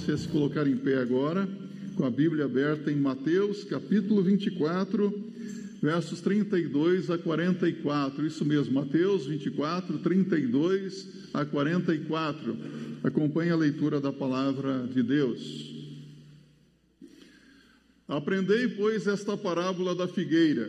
você se colocar em pé agora, com a Bíblia aberta em Mateus, capítulo 24, versos 32 a 44. Isso mesmo, Mateus 24, 32 a 44. Acompanhe a leitura da palavra de Deus. Aprendei, pois, esta parábola da figueira.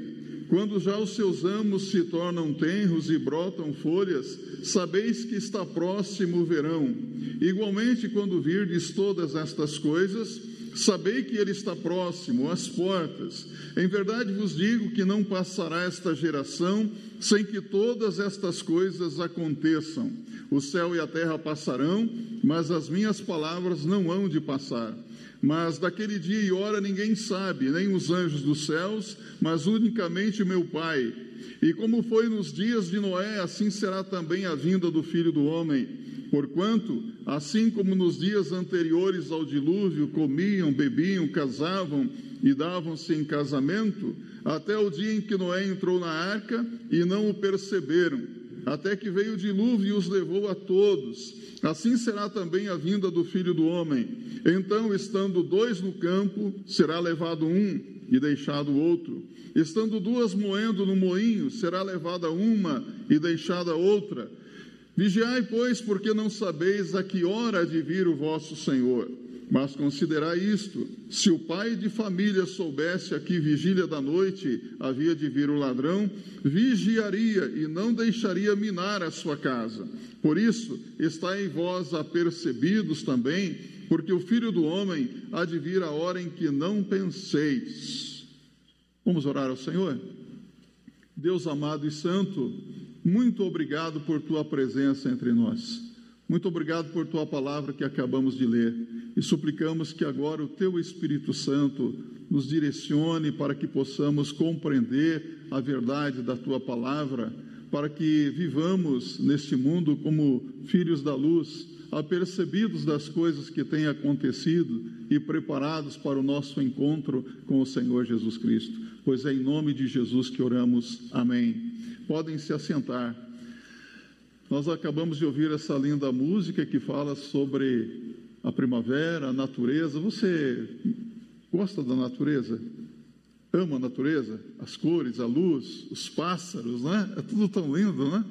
Quando já os seus amos se tornam tenros e brotam folhas, sabeis que está próximo o verão. Igualmente, quando virdes todas estas coisas, sabei que ele está próximo, às portas. Em verdade vos digo que não passará esta geração sem que todas estas coisas aconteçam. O céu e a terra passarão, mas as minhas palavras não hão de passar. Mas daquele dia e hora ninguém sabe, nem os anjos dos céus, mas unicamente meu Pai. E como foi nos dias de Noé, assim será também a vinda do filho do homem. Porquanto, assim como nos dias anteriores ao dilúvio, comiam, bebiam, casavam e davam-se em casamento, até o dia em que Noé entrou na arca e não o perceberam, até que veio o dilúvio e os levou a todos. Assim será também a vinda do filho do homem. Então, estando dois no campo, será levado um e deixado o outro. Estando duas moendo no moinho, será levada uma e deixada outra. Vigiai, pois, porque não sabeis a que hora de vir o vosso Senhor. Mas considerai isto: se o pai de família soubesse a que vigília da noite havia de vir o ladrão, vigiaria e não deixaria minar a sua casa. Por isso, está em vós apercebidos também, porque o filho do homem há de vir a hora em que não penseis. Vamos orar ao Senhor? Deus amado e santo, muito obrigado por tua presença entre nós. Muito obrigado por tua palavra que acabamos de ler e suplicamos que agora o teu Espírito Santo nos direcione para que possamos compreender a verdade da tua palavra, para que vivamos neste mundo como filhos da luz, apercebidos das coisas que têm acontecido e preparados para o nosso encontro com o Senhor Jesus Cristo. Pois é em nome de Jesus que oramos. Amém. Podem se assentar. Nós acabamos de ouvir essa linda música que fala sobre a primavera, a natureza. Você gosta da natureza? Ama a natureza? As cores, a luz, os pássaros, né? É tudo tão lindo, né?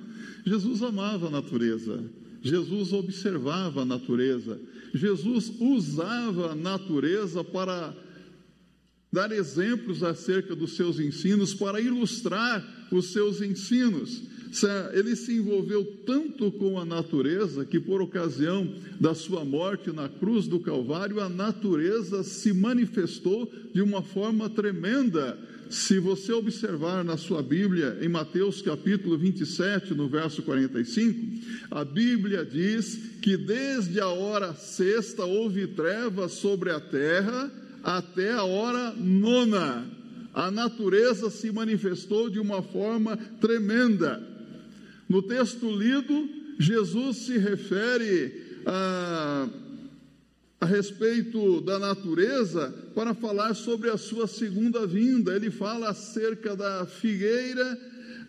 Jesus amava a natureza. Jesus observava a natureza. Jesus usava a natureza para dar exemplos acerca dos seus ensinos, para ilustrar os seus ensinos. Ele se envolveu tanto com a natureza que, por ocasião da sua morte na cruz do Calvário, a natureza se manifestou de uma forma tremenda. Se você observar na sua Bíblia, em Mateus capítulo 27, no verso 45, a Bíblia diz que desde a hora sexta houve trevas sobre a terra até a hora nona. A natureza se manifestou de uma forma tremenda. No texto lido, Jesus se refere a, a respeito da natureza para falar sobre a sua segunda vinda. Ele fala acerca da figueira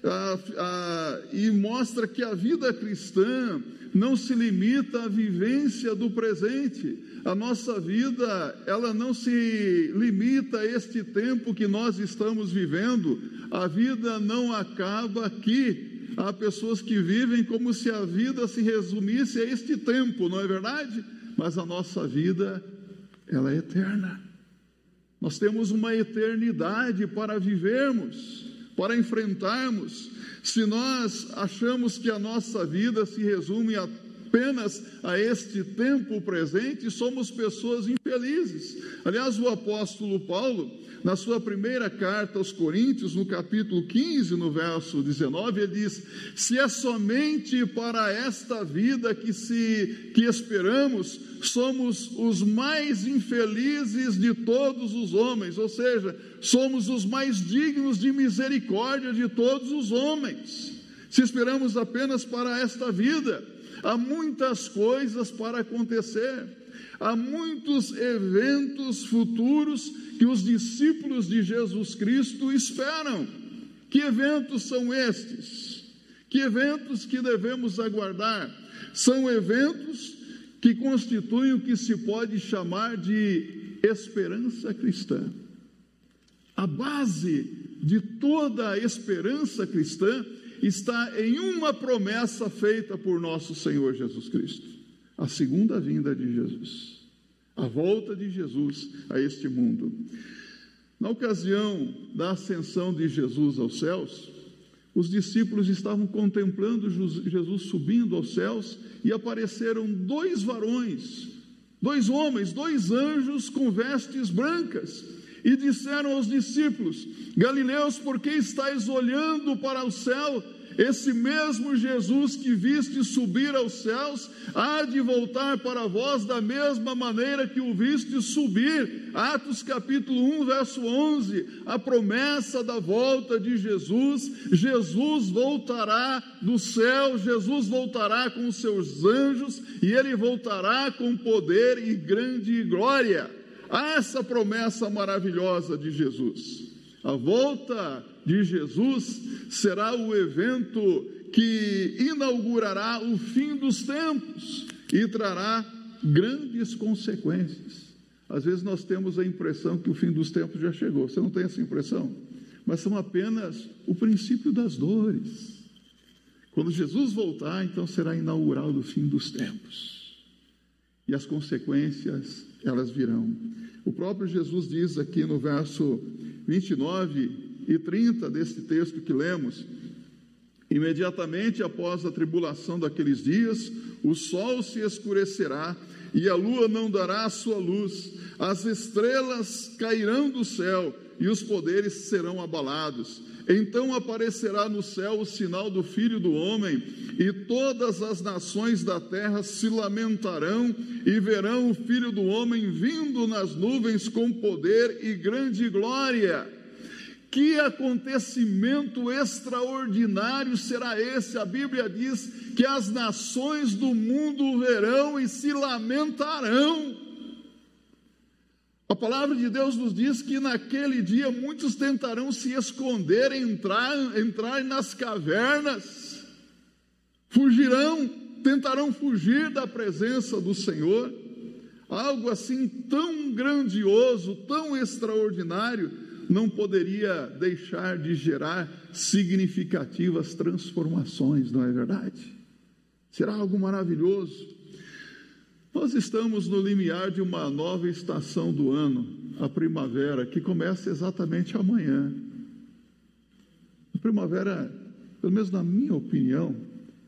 a, a, e mostra que a vida cristã não se limita à vivência do presente. A nossa vida, ela não se limita a este tempo que nós estamos vivendo. A vida não acaba aqui. Há pessoas que vivem como se a vida se resumisse a este tempo, não é verdade? Mas a nossa vida, ela é eterna. Nós temos uma eternidade para vivermos, para enfrentarmos. Se nós achamos que a nossa vida se resume apenas a este tempo presente, somos pessoas infelizes. Aliás, o apóstolo Paulo, na sua primeira carta aos Coríntios, no capítulo 15, no verso 19, ele diz: Se é somente para esta vida que se que esperamos, somos os mais infelizes de todos os homens, ou seja, somos os mais dignos de misericórdia de todos os homens. Se esperamos apenas para esta vida, há muitas coisas para acontecer, há muitos eventos futuros que os discípulos de Jesus Cristo esperam. Que eventos são estes? Que eventos que devemos aguardar? São eventos que constituem o que se pode chamar de esperança cristã. A base de toda a esperança cristã está em uma promessa feita por nosso Senhor Jesus Cristo: a segunda vinda de Jesus, a volta de Jesus a este mundo. Na ocasião da ascensão de Jesus aos céus, os discípulos estavam contemplando Jesus subindo aos céus e apareceram dois varões, dois homens, dois anjos com vestes brancas, e disseram aos discípulos: Galileus, por que estáis olhando para o céu? Esse mesmo Jesus que viste subir aos céus, há de voltar para vós da mesma maneira que o viste subir. Atos capítulo 1, verso 11, a promessa da volta de Jesus. Jesus voltará do céu, Jesus voltará com os seus anjos e ele voltará com poder e grande glória. Essa promessa maravilhosa de Jesus. A volta de Jesus será o evento que inaugurará o fim dos tempos e trará grandes consequências. Às vezes nós temos a impressão que o fim dos tempos já chegou. Você não tem essa impressão? Mas são apenas o princípio das dores. Quando Jesus voltar, então será inaugurado o fim dos tempos. E as consequências, elas virão. O próprio Jesus diz aqui no verso 29 e 30 deste texto que lemos. Imediatamente após a tribulação daqueles dias, o sol se escurecerá e a lua não dará a sua luz, as estrelas cairão do céu e os poderes serão abalados. Então aparecerá no céu o sinal do Filho do Homem, e todas as nações da terra se lamentarão e verão o Filho do Homem vindo nas nuvens com poder e grande glória. Que acontecimento extraordinário será esse? A Bíblia diz que as nações do mundo verão e se lamentarão. A palavra de Deus nos diz que naquele dia muitos tentarão se esconder, entrar, entrar nas cavernas, fugirão, tentarão fugir da presença do Senhor. Algo assim tão grandioso, tão extraordinário, não poderia deixar de gerar significativas transformações, não é verdade? Será algo maravilhoso. Nós estamos no limiar de uma nova estação do ano, a primavera, que começa exatamente amanhã. A primavera, pelo menos na minha opinião,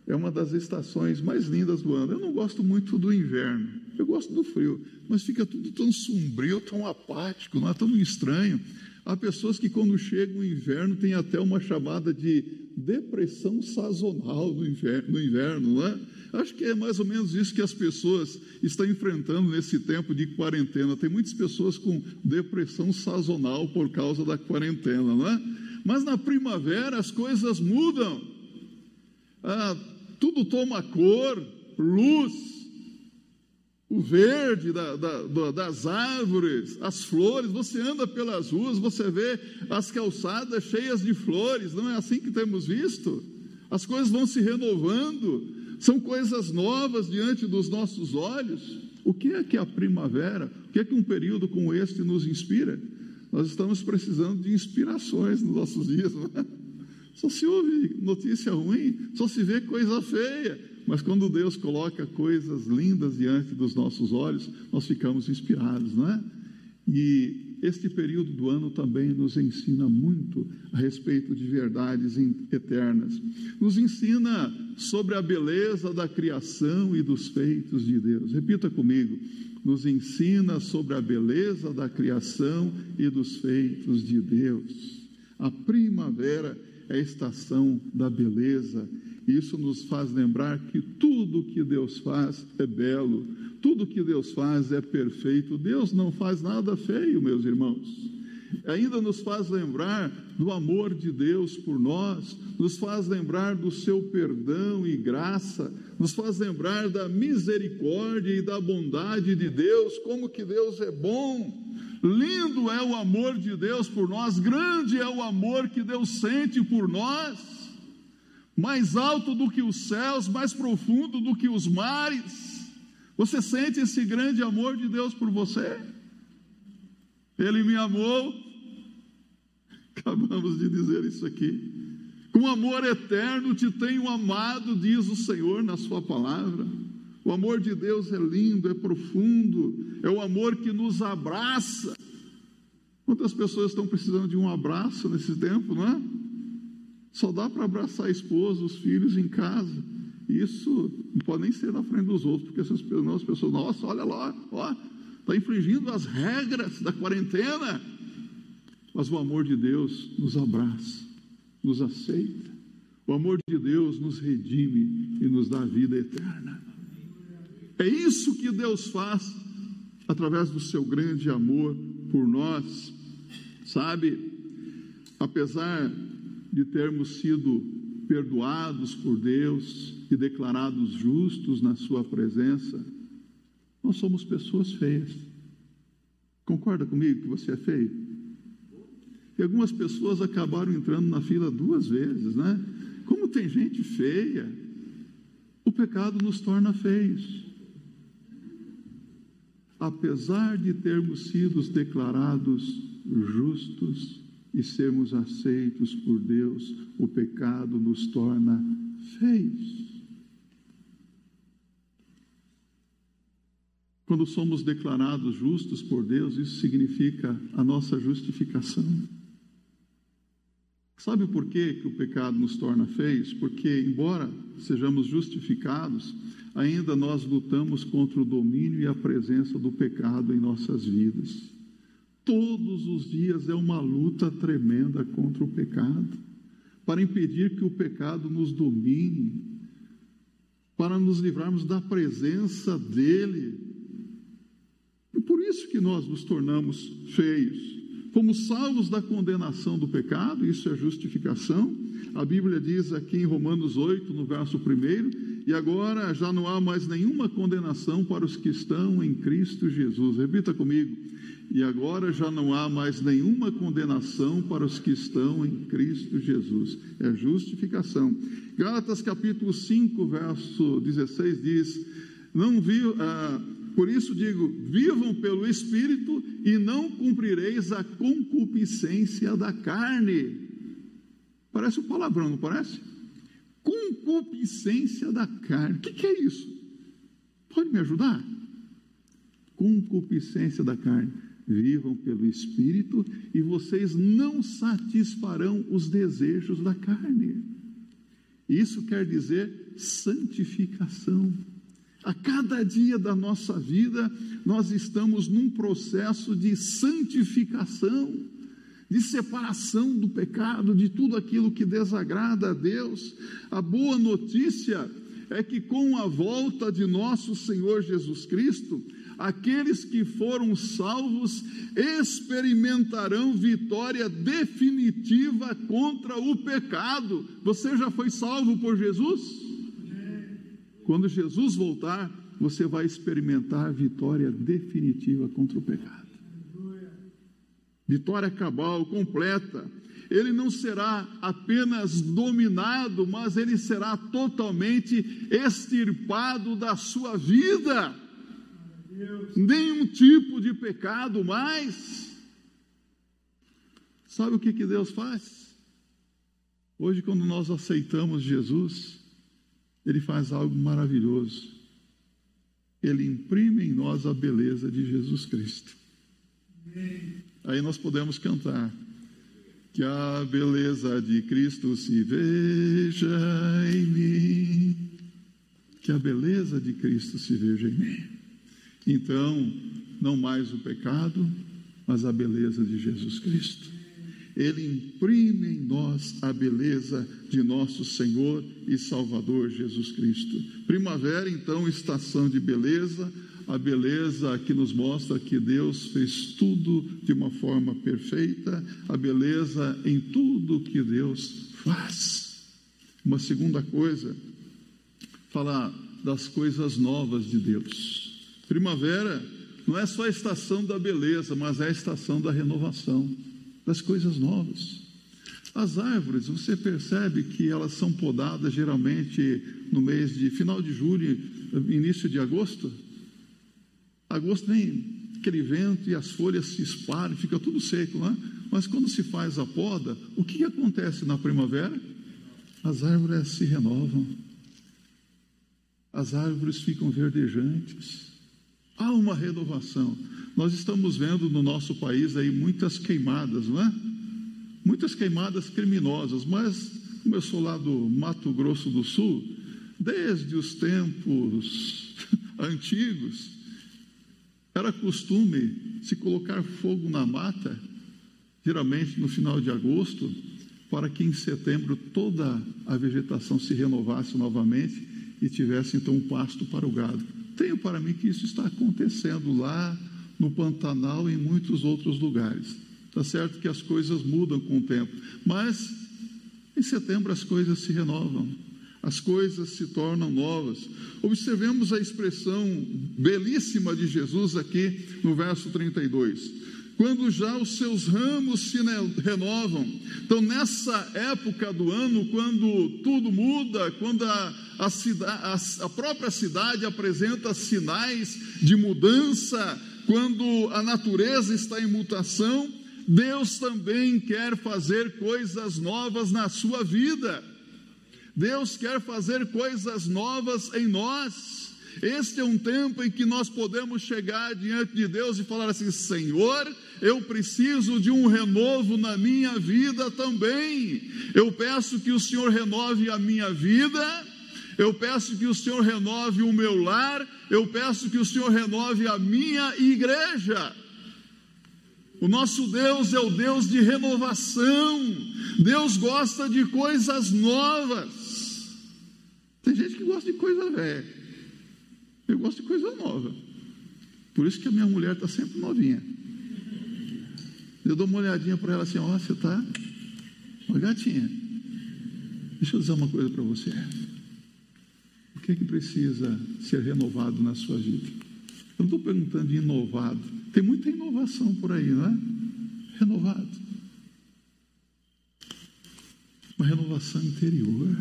é uma das estações mais lindas do ano. Eu não gosto muito do inverno, eu gosto do frio, mas fica tudo tão sombrio, tão apático, não é tão estranho. Há pessoas que, quando chega o inverno, tem até uma chamada de depressão sazonal no inverno, no inverno, não é? Acho que é mais ou menos isso que as pessoas estão enfrentando nesse tempo de quarentena. Tem muitas pessoas com depressão sazonal por causa da quarentena, não é? Mas na primavera as coisas mudam, ah, tudo toma cor, luz, o verde da, da, das árvores, as flores, você anda pelas ruas, você vê as calçadas cheias de flores, não é assim que temos visto? As coisas vão se renovando, são coisas novas diante dos nossos olhos. O que é que a primavera, o que é que um período como este nos inspira? Nós estamos precisando de inspirações nos nossos dias, não é? Só se ouve notícia ruim, só se vê coisa feia. Mas quando Deus coloca coisas lindas diante dos nossos olhos, nós ficamos inspirados, não é? E este período do ano também nos ensina muito a respeito de verdades eternas. Nos ensina sobre a beleza da criação e dos feitos de Deus. Repita comigo. Nos ensina sobre a beleza da criação e dos feitos de Deus. A primavera é a estação da beleza isso nos faz lembrar que tudo que Deus faz é belo, tudo que Deus faz é perfeito. Deus não faz nada feio, meus irmãos. Ainda nos faz lembrar do amor de Deus por nós, nos faz lembrar do seu perdão e graça, nos faz lembrar da misericórdia e da bondade de Deus, como que Deus é bom. Lindo é o amor de Deus por nós, grande é o amor que Deus sente por nós mais alto do que os céus, mais profundo do que os mares. Você sente esse grande amor de Deus por você? Ele me amou. Acabamos de dizer isso aqui. Com amor eterno te tenho amado, diz o Senhor na Sua palavra. O amor de Deus é lindo, é profundo, é o amor que nos abraça. Quantas pessoas estão precisando de um abraço nesse tempo, não é? Só dá para abraçar a esposa, os filhos em casa. Isso não pode nem ser na frente dos outros, porque pessoas, as pessoas nossa, olha lá, ó, está infringindo as regras da quarentena. Mas o amor de Deus nos abraça, nos aceita. O amor de Deus nos redime e nos dá vida eterna. É isso que Deus faz através do seu grande amor por nós. Sabe, apesar de termos sido perdoados por Deus e declarados justos na Sua presença, nós somos pessoas feias. Concorda comigo que você é feio? E algumas pessoas acabaram entrando na fila duas vezes, né? Como tem gente feia, o pecado nos torna feios. Apesar de termos sido declarados justos e sermos aceitos por Deus, o pecado nos torna feios. Quando somos declarados justos por Deus, isso significa a nossa justificação. Sabe por que, que o pecado nos torna feios? Porque, embora sejamos justificados, ainda nós lutamos contra o domínio e a presença do pecado em nossas vidas. Todos os dias é uma luta tremenda contra o pecado, para impedir que o pecado nos domine, para nos livrarmos da presença dele por isso que nós nos tornamos feios. Fomos salvos da condenação do pecado, isso é justificação. A Bíblia diz aqui em Romanos 8, no verso 1, e agora já não há mais nenhuma condenação para os que estão em Cristo Jesus. Repita comigo. E agora já não há mais nenhuma condenação para os que estão em Cristo Jesus. É justificação. Gálatas capítulo 5, verso 16 diz: Não viu. Ah, por isso digo: vivam pelo Espírito e não cumprireis a concupiscência da carne. Parece um palavrão, não parece? Concupiscência da carne. O que, que é isso? Pode me ajudar? Concupiscência da carne. Vivam pelo Espírito e vocês não satisfarão os desejos da carne. Isso quer dizer santificação. A cada dia da nossa vida, nós estamos num processo de santificação, de separação do pecado, de tudo aquilo que desagrada a Deus. A boa notícia é que com a volta de nosso Senhor Jesus Cristo, aqueles que foram salvos experimentarão vitória definitiva contra o pecado. Você já foi salvo por Jesus? Quando Jesus voltar, você vai experimentar a vitória definitiva contra o pecado. Vitória cabal, completa. Ele não será apenas dominado, mas ele será totalmente extirpado da sua vida. Nenhum tipo de pecado mais. Sabe o que, que Deus faz? Hoje, quando nós aceitamos Jesus, ele faz algo maravilhoso. Ele imprime em nós a beleza de Jesus Cristo. Aí nós podemos cantar. Que a beleza de Cristo se veja em mim. Que a beleza de Cristo se veja em mim. Então, não mais o pecado, mas a beleza de Jesus Cristo. Ele imprime em nós a beleza de nosso Senhor e Salvador Jesus Cristo. Primavera, então, estação de beleza, a beleza que nos mostra que Deus fez tudo de uma forma perfeita, a beleza em tudo que Deus faz. Uma segunda coisa, falar das coisas novas de Deus. Primavera não é só a estação da beleza, mas é a estação da renovação das coisas novas. As árvores, você percebe que elas são podadas geralmente no mês de final de julho, início de agosto? Agosto vem aquele vento e as folhas se espalham, fica tudo seco, não é? Mas quando se faz a poda, o que acontece na primavera? As árvores se renovam, as árvores ficam verdejantes, há uma renovação. Nós estamos vendo no nosso país aí muitas queimadas, não é? Muitas queimadas criminosas, mas como eu sou lá do Mato Grosso do Sul, desde os tempos antigos, era costume se colocar fogo na mata, geralmente no final de agosto, para que em setembro toda a vegetação se renovasse novamente e tivesse então um pasto para o gado. Tenho para mim que isso está acontecendo lá no Pantanal e em muitos outros lugares. Está certo que as coisas mudam com o tempo, mas em setembro as coisas se renovam as coisas se tornam novas. Observemos a expressão belíssima de Jesus aqui no verso 32 quando já os seus ramos se renovam. Então, nessa época do ano, quando tudo muda, quando a, a, a, a, própria cidade apresenta sinais de mudança, quando a natureza está em mutação, Deus também quer fazer coisas novas na sua vida. Deus quer fazer coisas novas em nós. Este é um tempo em que nós podemos chegar diante de Deus e falar assim: Senhor, eu preciso de um renovo na minha vida também. Eu peço que o Senhor renove a minha vida, eu peço que o Senhor renove o meu lar, eu peço que o Senhor renove a minha igreja. O nosso Deus é o Deus de renovação. Deus gosta de coisas novas. Tem gente que gosta de coisa velha. Eu gosto de coisa nova. Por isso que a minha mulher está sempre novinha. Eu dou uma olhadinha para ela assim, ó, oh, você está uma gatinha. Deixa eu dizer uma coisa para você. O que é que precisa ser renovado na sua vida? Eu não estou perguntando de inovado. Tem muita inovação por aí, não é? Renovado. Uma renovação interior.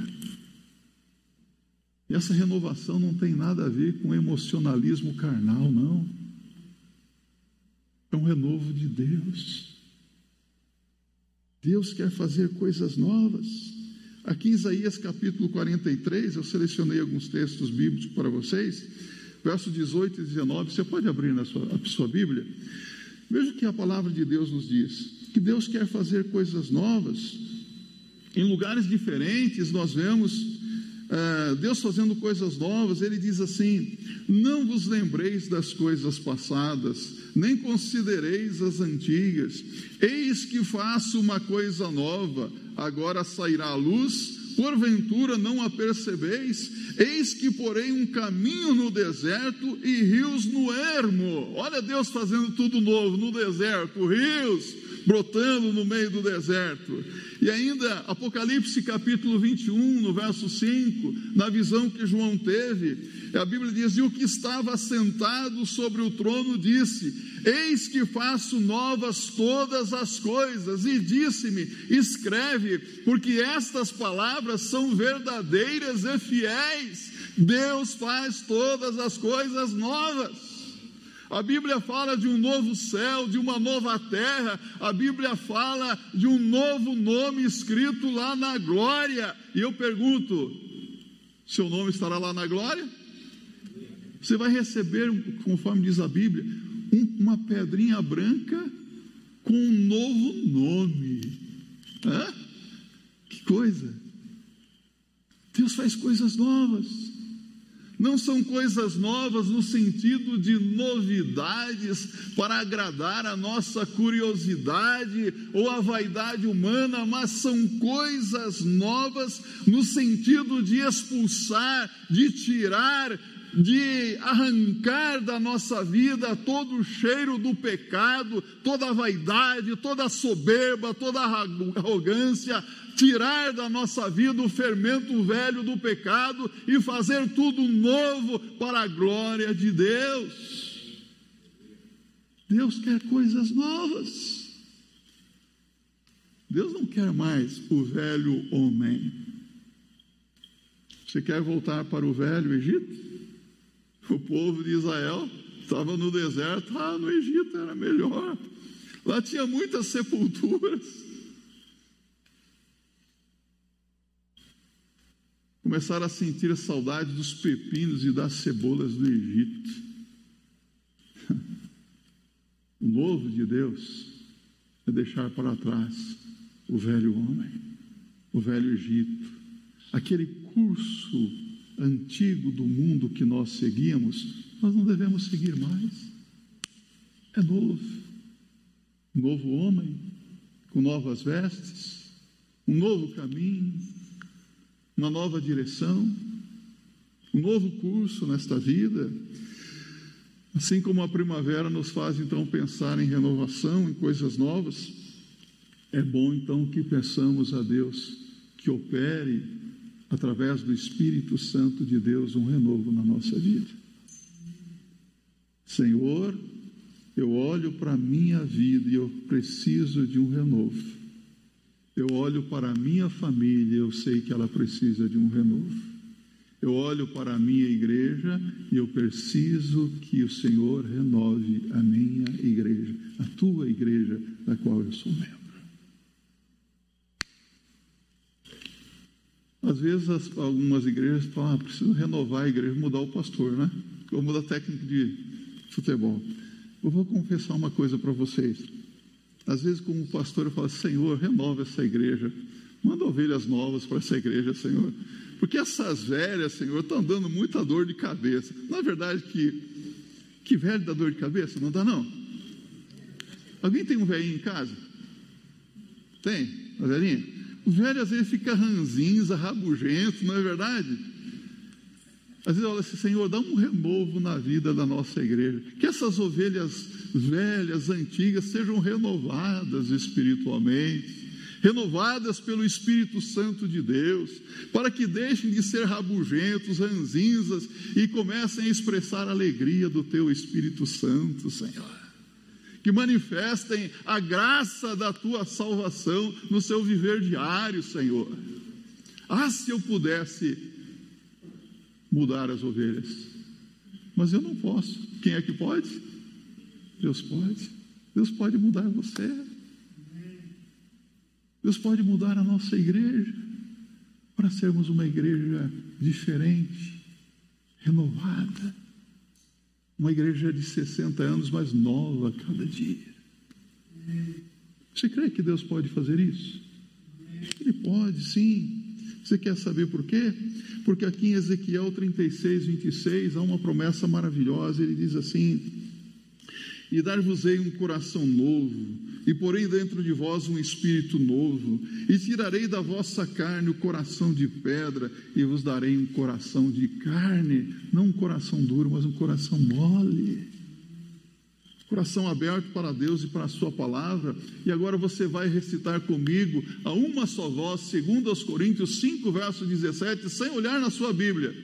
Essa renovação não tem nada a ver com emocionalismo carnal, não. É um renovo de Deus. Deus quer fazer coisas novas. Aqui em Isaías capítulo 43, eu selecionei alguns textos bíblicos para vocês, verso 18 e 19. Você pode abrir na sua, a sua Bíblia? Veja o que a palavra de Deus nos diz: que Deus quer fazer coisas novas. Em lugares diferentes, nós vemos ah, Deus fazendo coisas novas, ele diz assim: Não vos lembreis das coisas passadas, nem considereis as antigas. Eis que faço uma coisa nova, agora sairá a luz, porventura não a percebeis? Eis que porei um caminho no deserto e rios no ermo. Olha Deus fazendo tudo novo no deserto, rios brotando no meio do deserto. E ainda, Apocalipse capítulo 21, no verso 5, na visão que João teve, a Bíblia diz: E o que estava sentado sobre o trono disse: Eis que faço novas todas as coisas. E disse-me: Escreve, porque estas palavras são verdadeiras e fiéis. Deus faz todas as coisas novas. A Bíblia fala de um novo céu, de uma nova terra. A Bíblia fala de um novo nome escrito lá na glória. E eu pergunto: seu nome estará lá na glória? Você vai receber, conforme diz a Bíblia, um, uma pedrinha branca com um novo nome. Hã? Que coisa! Deus faz coisas novas não são coisas novas no sentido de novidades para agradar a nossa curiosidade ou a vaidade humana, mas são coisas novas no sentido de expulsar, de tirar, de arrancar da nossa vida todo o cheiro do pecado, toda a vaidade, toda a soberba, toda a arrogância, tirar da nossa vida o fermento velho do pecado e fazer tudo novo para a glória de Deus. Deus quer coisas novas. Deus não quer mais o velho homem. Você quer voltar para o velho Egito? O povo de Israel Estava no deserto, ah, no Egito era melhor. Lá tinha muitas sepulturas. Começaram a sentir a saudade dos pepinos e das cebolas do Egito. O novo de Deus é deixar para trás o velho homem, o velho Egito, aquele curso antigo do mundo que nós seguíamos, nós não devemos seguir mais. É novo, novo homem, com novas vestes, um novo caminho, uma nova direção, um novo curso nesta vida. Assim como a primavera nos faz então pensar em renovação, em coisas novas, é bom então que peçamos a Deus que opere através do Espírito Santo de Deus um renovo na nossa vida. Senhor, eu olho para a minha vida e eu preciso de um renovo. Eu olho para a minha família e eu sei que ela precisa de um renovo. Eu olho para a minha igreja e eu preciso que o Senhor renove a minha igreja, a tua igreja, da qual eu sou membro. Às vezes as, algumas igrejas falam, ah, preciso renovar a igreja, mudar o pastor, né? Ou mudar a técnica de futebol. Eu vou confessar uma coisa para vocês. Às vezes, como pastor, eu falo, Senhor, renova essa igreja. Manda ovelhas novas para essa igreja, Senhor. Porque essas velhas, Senhor, estão dando muita dor de cabeça. Não é verdade que, que velho dá dor de cabeça? Não dá, não? Alguém tem um velhinho em casa? Tem? Uma velhinha? O velho às vezes fica ranzinza, rabugento, não é verdade? Às vezes olha assim, Senhor, dá um renovo na vida da nossa igreja. Que essas ovelhas velhas, antigas, sejam renovadas espiritualmente renovadas pelo Espírito Santo de Deus, para que deixem de ser rabugentos, ranzinzas e comecem a expressar a alegria do teu Espírito Santo, Senhor. Que manifestem a graça da tua salvação no seu viver diário, Senhor. Ah, se eu pudesse mudar as ovelhas, mas eu não posso. Quem é que pode? Deus pode. Deus pode mudar você. Deus pode mudar a nossa igreja para sermos uma igreja diferente, renovada. Uma igreja de 60 anos, mais nova a cada dia. Você crê que Deus pode fazer isso? Ele pode, sim. Você quer saber por quê? Porque aqui em Ezequiel 36, 26, há uma promessa maravilhosa. Ele diz assim: e dar-vos-ei um coração novo, e porei dentro de vós um espírito novo, e tirarei da vossa carne o coração de pedra, e vos darei um coração de carne, não um coração duro, mas um coração mole. Coração aberto para Deus e para a Sua palavra, e agora você vai recitar comigo a uma só voz, segundo aos Coríntios 5, verso 17, sem olhar na sua Bíblia.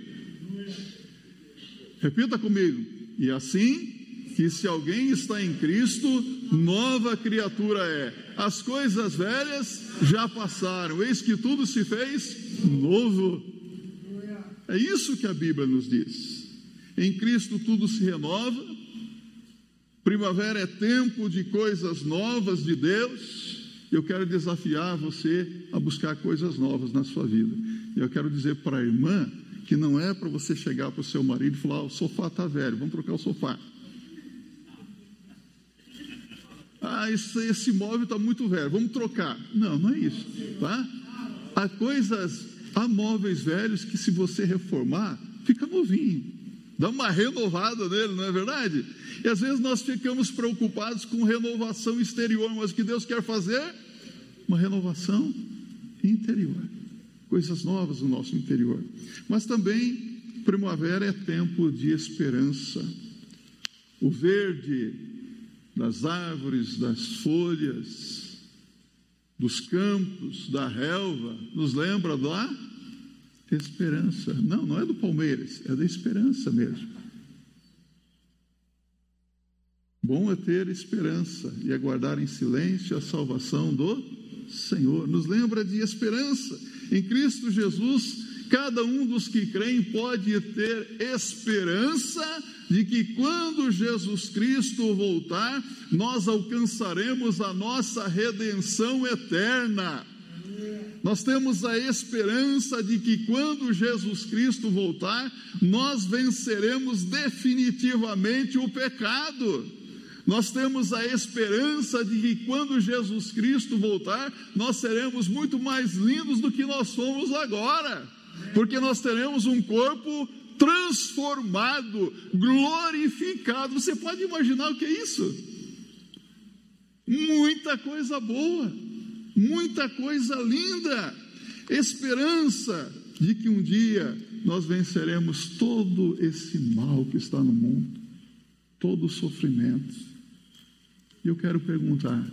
Repita comigo. E assim que se alguém está em Cristo, nova criatura é. As coisas velhas já passaram, eis que tudo se fez novo. É isso que a Bíblia nos diz. Em Cristo tudo se renova. Primavera é tempo de coisas novas de Deus. Eu quero desafiar você a buscar coisas novas na sua vida. Eu quero dizer para a irmã que não é para você chegar para o seu marido e falar: o sofá está velho, vamos trocar o sofá. Esse, esse móvel está muito velho, vamos trocar. Não, não é isso, tá? Há coisas, há móveis velhos que se você reformar, fica novinho. Dá uma renovada nele, não é verdade? E às vezes nós ficamos preocupados com renovação exterior, mas o que Deus quer fazer? Uma renovação interior. Coisas novas no nosso interior. Mas também, primavera é tempo de esperança. O verde das árvores, das folhas, dos campos, da relva, nos lembra da esperança. Não, não é do Palmeiras, é da esperança mesmo. Bom é ter esperança e aguardar em silêncio a salvação do Senhor. Nos lembra de esperança em Cristo Jesus cada um dos que creem pode ter esperança de que quando Jesus Cristo voltar, nós alcançaremos a nossa redenção eterna. Nós temos a esperança de que quando Jesus Cristo voltar, nós venceremos definitivamente o pecado. Nós temos a esperança de que quando Jesus Cristo voltar, nós seremos muito mais lindos do que nós somos agora, porque nós teremos um corpo transformado, glorificado. Você pode imaginar o que é isso? Muita coisa boa, muita coisa linda, esperança de que um dia nós venceremos todo esse mal que está no mundo, todo o sofrimento. E eu quero perguntar: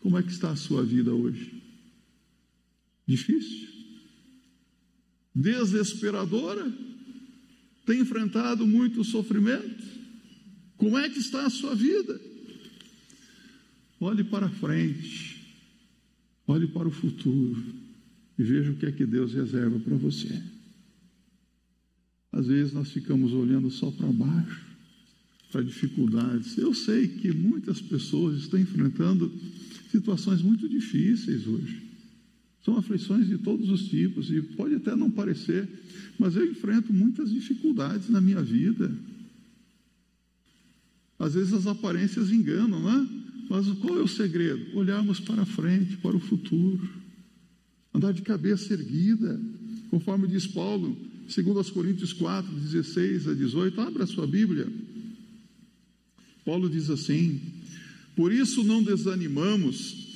como é que está a sua vida hoje? Difícil? Desesperadora? tem enfrentado muito sofrimento? Como é que está a sua vida? Olhe para frente, olhe para o futuro e veja o que é que Deus reserva para você. Às vezes nós ficamos olhando só para baixo, para dificuldades. Eu sei que muitas pessoas estão enfrentando situações muito difíceis hoje. São aflições de todos os tipos e pode até não parecer, mas eu enfrento muitas dificuldades na minha vida. Às vezes as aparências enganam, né? Mas qual é o segredo? Olharmos para frente, para o futuro. Andar de cabeça erguida, conforme diz Paulo, segundo as Coríntios 4, 16 a 18. Abra a sua Bíblia. Paulo diz assim: Por isso não desanimamos,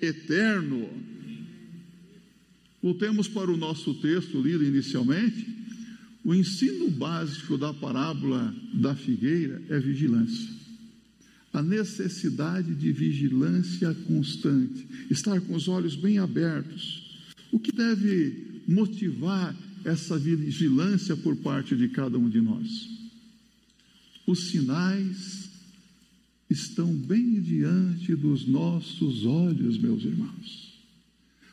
eterno. Voltemos para o nosso texto lido inicialmente. O ensino básico da parábola da figueira é vigilância. A necessidade de vigilância constante, estar com os olhos bem abertos. O que deve motivar essa vigilância por parte de cada um de nós? Os sinais estão bem diante dos nossos olhos, meus irmãos.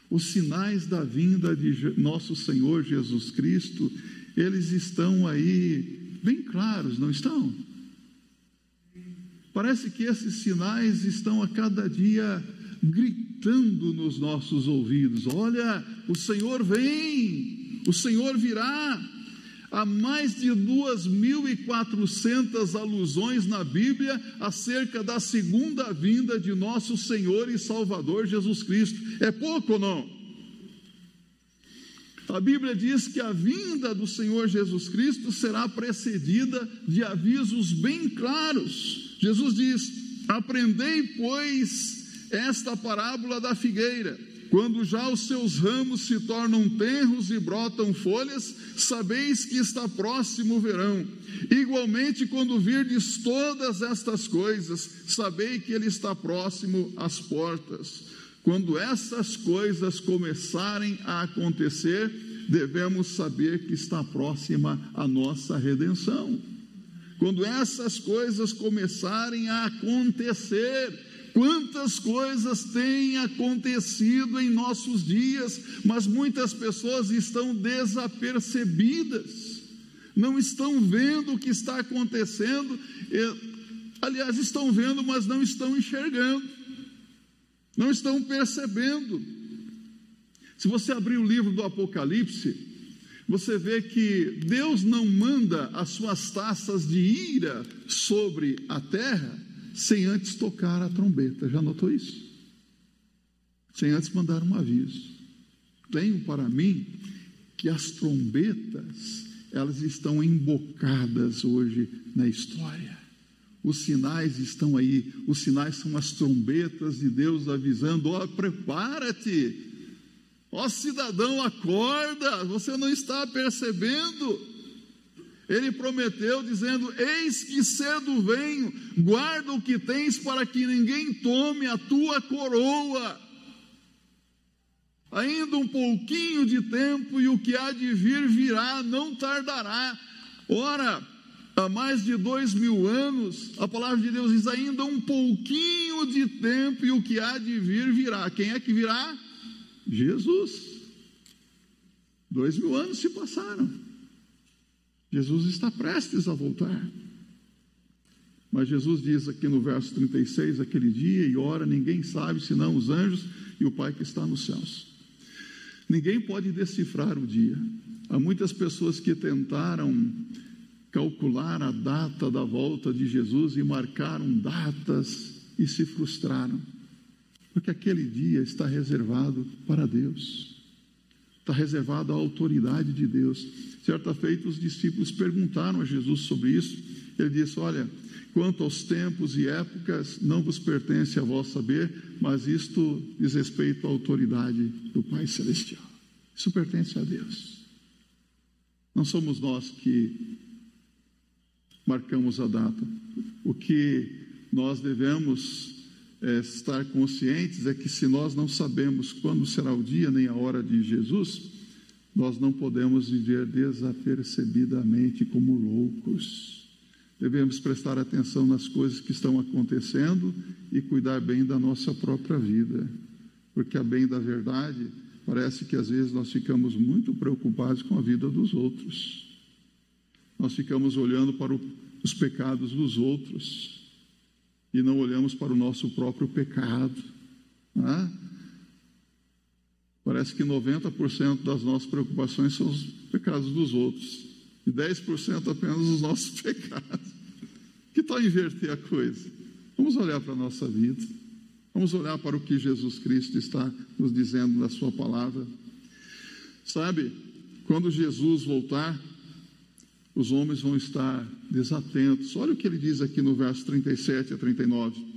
Os sinais da vinda de nosso Senhor Jesus Cristo, eles estão aí bem claros, não estão? Parece que esses sinais estão a cada dia gritando nos nossos ouvidos: olha, o Senhor vem, o Senhor virá. Há mais de 2.400 alusões na Bíblia acerca da segunda vinda de nosso Senhor e Salvador Jesus Cristo. É pouco ou não? A Bíblia diz que a vinda do Senhor Jesus Cristo será precedida de avisos bem claros. Jesus diz: Aprendei, pois, esta parábola da figueira. Quando já os seus ramos se tornam tenros e brotam folhas, sabeis que está próximo o verão. Igualmente, quando virdes todas estas coisas, sabei que ele está próximo às portas. Quando essas coisas começarem a acontecer, devemos saber que está próxima a nossa redenção. Quando essas coisas começarem a acontecer, Quantas coisas têm acontecido em nossos dias, mas muitas pessoas estão desapercebidas, não estão vendo o que está acontecendo, aliás, estão vendo, mas não estão enxergando, não estão percebendo. Se você abrir o livro do Apocalipse, você vê que Deus não manda as suas taças de ira sobre a terra, sem antes tocar a trombeta. Já notou isso? Sem antes mandar um aviso. Tenho para mim que as trombetas, elas estão embocadas hoje na história. Os sinais estão aí, os sinais são as trombetas de Deus avisando: ó, oh, prepara-te, Ó cidadão, acorda, você não está percebendo. Ele prometeu, dizendo: Eis que cedo venho, guarda o que tens para que ninguém tome a tua coroa. Ainda um pouquinho de tempo e o que há de vir virá, não tardará. Ora, há mais de dois mil anos, a palavra de Deus diz: ainda um pouquinho de tempo e o que há de vir virá. Quem é que virá? Jesus. Dois mil anos se passaram. Jesus está prestes a voltar. Mas Jesus diz aqui no verso 36, aquele dia e hora, ninguém sabe senão os anjos e o Pai que está nos céus. Ninguém pode decifrar o dia. Há muitas pessoas que tentaram calcular a data da volta de Jesus e marcaram datas e se frustraram, porque aquele dia está reservado para Deus está reservado à autoridade de Deus. Certa feita, os discípulos perguntaram a Jesus sobre isso. Ele disse: Olha, quanto aos tempos e épocas, não vos pertence a vós saber, mas isto diz respeito à autoridade do Pai Celestial. Isso pertence a Deus. Não somos nós que marcamos a data. O que nós devemos é, estar conscientes é que se nós não sabemos quando será o dia nem a hora de Jesus, nós não podemos viver desapercebidamente como loucos. Devemos prestar atenção nas coisas que estão acontecendo e cuidar bem da nossa própria vida, porque a bem da verdade, parece que às vezes nós ficamos muito preocupados com a vida dos outros. Nós ficamos olhando para o, os pecados dos outros e não olhamos para o nosso próprio pecado. Né? Parece que 90% das nossas preocupações são os pecados dos outros e 10% apenas os nossos pecados. Que tal inverter a coisa? Vamos olhar para a nossa vida. Vamos olhar para o que Jesus Cristo está nos dizendo na Sua palavra. Sabe, quando Jesus voltar, os homens vão estar desatentos. Olha o que ele diz aqui no verso 37 a 39.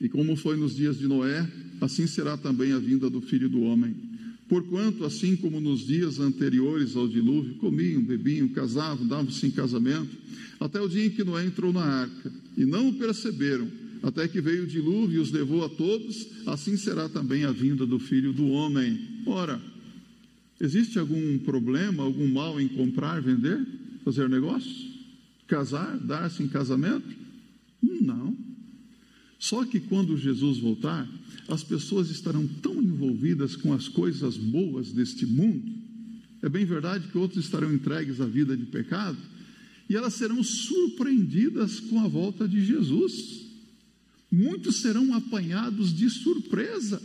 E como foi nos dias de Noé, assim será também a vinda do filho do homem. Porquanto, assim como nos dias anteriores ao dilúvio, comiam, bebiam, casavam, davam-se em casamento, até o dia em que Noé entrou na arca, e não o perceberam, até que veio o dilúvio e os levou a todos, assim será também a vinda do filho do homem. Ora, Existe algum problema, algum mal em comprar, vender, fazer negócio? Casar, dar-se em casamento? Não. Só que quando Jesus voltar, as pessoas estarão tão envolvidas com as coisas boas deste mundo, é bem verdade que outros estarão entregues à vida de pecado, e elas serão surpreendidas com a volta de Jesus. Muitos serão apanhados de surpresa,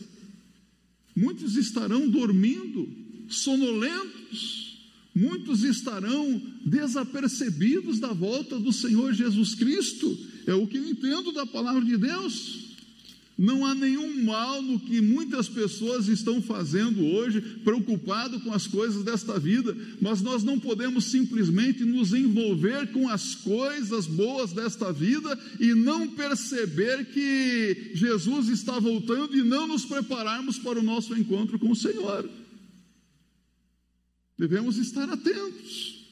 muitos estarão dormindo, sonolentos, muitos estarão desapercebidos da volta do Senhor Jesus Cristo, é o que eu entendo da palavra de Deus. Não há nenhum mal no que muitas pessoas estão fazendo hoje, preocupado com as coisas desta vida, mas nós não podemos simplesmente nos envolver com as coisas boas desta vida e não perceber que Jesus está voltando e não nos prepararmos para o nosso encontro com o Senhor. Devemos estar atentos.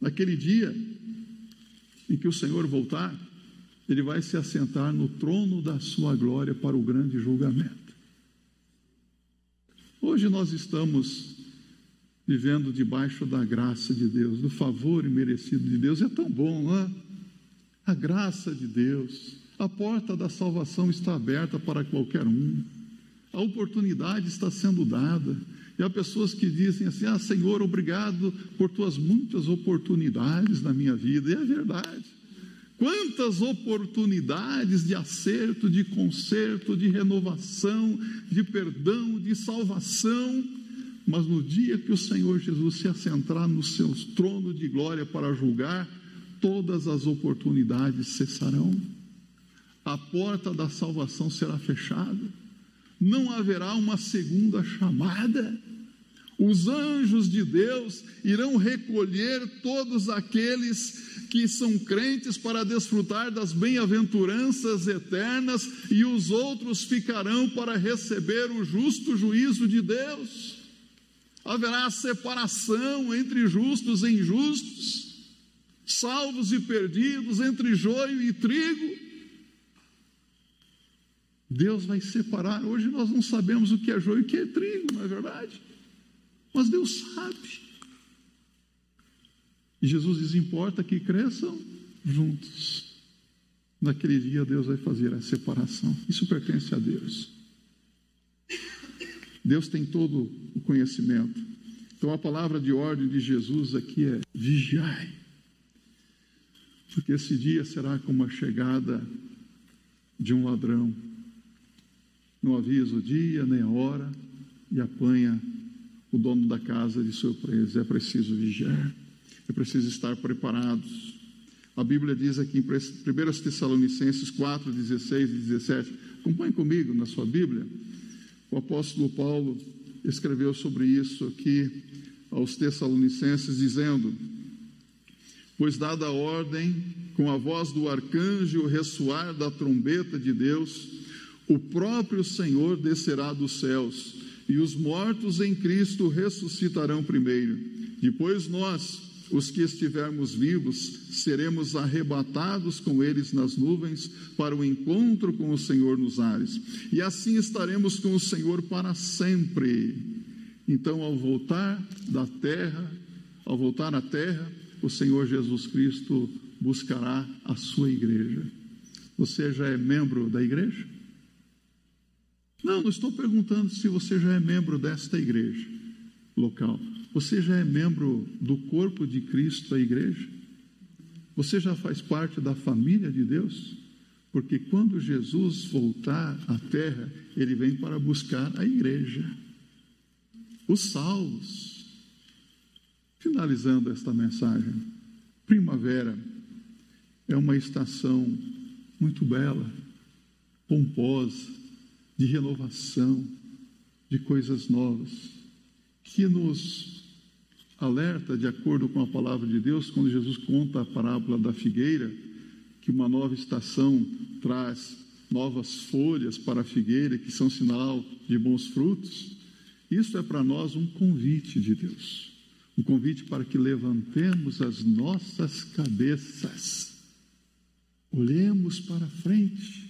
Naquele dia em que o Senhor voltar, ele vai se assentar no trono da sua glória para o grande julgamento. Hoje nós estamos vivendo debaixo da graça de Deus, do favor imerecido de Deus. É tão bom, não é? A graça de Deus, a porta da salvação está aberta para qualquer um, a oportunidade está sendo dada. E há pessoas que dizem assim: Ah, Senhor, obrigado por tuas muitas oportunidades na minha vida. E é verdade. Quantas oportunidades de acerto, de conserto, de renovação, de perdão, de salvação. Mas no dia que o Senhor Jesus se assentar no seu trono de glória para julgar, todas as oportunidades cessarão. A porta da salvação será fechada não haverá uma segunda chamada. Os anjos de Deus irão recolher todos aqueles que são crentes para desfrutar das bem-aventuranças eternas e os outros ficarão para receber o justo juízo de Deus. Haverá separação entre justos e injustos, salvos e perdidos, entre joio e trigo. Deus vai separar. Hoje nós não sabemos o que é joio e o que é trigo, não é verdade? Mas Deus sabe. E Jesus diz: importa que cresçam juntos. Naquele dia Deus vai fazer a separação. Isso pertence a Deus. Deus tem todo o conhecimento. Então a palavra de ordem de Jesus aqui é: vigiai. Porque esse dia será como a chegada de um ladrão não avisa o dia nem a hora e apanha o dono da casa de surpresa. É preciso vigiar, é preciso estar preparados. A Bíblia diz aqui em 1 Tessalonicenses 4, 16 e 17. Acompanhe comigo na sua Bíblia. O apóstolo Paulo escreveu sobre isso aqui aos Tessalonicenses, dizendo: Pois dada a ordem, com a voz do arcanjo o ressoar da trombeta de Deus, o próprio Senhor descerá dos céus, e os mortos em Cristo ressuscitarão primeiro. Depois nós, os que estivermos vivos, seremos arrebatados com eles nas nuvens para o encontro com o Senhor nos ares. E assim estaremos com o Senhor para sempre. Então, ao voltar da terra, ao voltar à terra, o Senhor Jesus Cristo buscará a sua igreja. Você já é membro da igreja? Não, não estou perguntando se você já é membro desta igreja local. Você já é membro do corpo de Cristo, a igreja? Você já faz parte da família de Deus? Porque quando Jesus voltar à terra, ele vem para buscar a igreja, os salvos. Finalizando esta mensagem, primavera é uma estação muito bela, pomposa, de renovação, de coisas novas, que nos alerta, de acordo com a palavra de Deus, quando Jesus conta a parábola da figueira, que uma nova estação traz novas folhas para a figueira, que são sinal de bons frutos. Isso é para nós um convite de Deus, um convite para que levantemos as nossas cabeças, olhemos para frente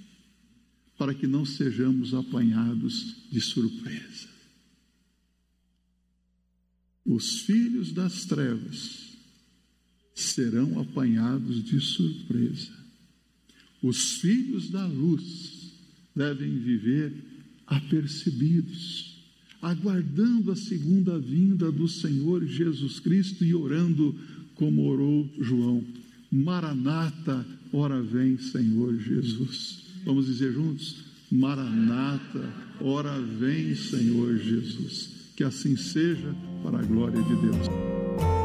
para que não sejamos apanhados de surpresa. Os filhos das trevas serão apanhados de surpresa. Os filhos da luz devem viver apercebidos, aguardando a segunda vinda do Senhor Jesus Cristo e orando como orou João: Maranata, ora vem, Senhor Jesus. Vamos dizer juntos? Maranata, ora vem, Senhor Jesus. Que assim seja, para a glória de Deus.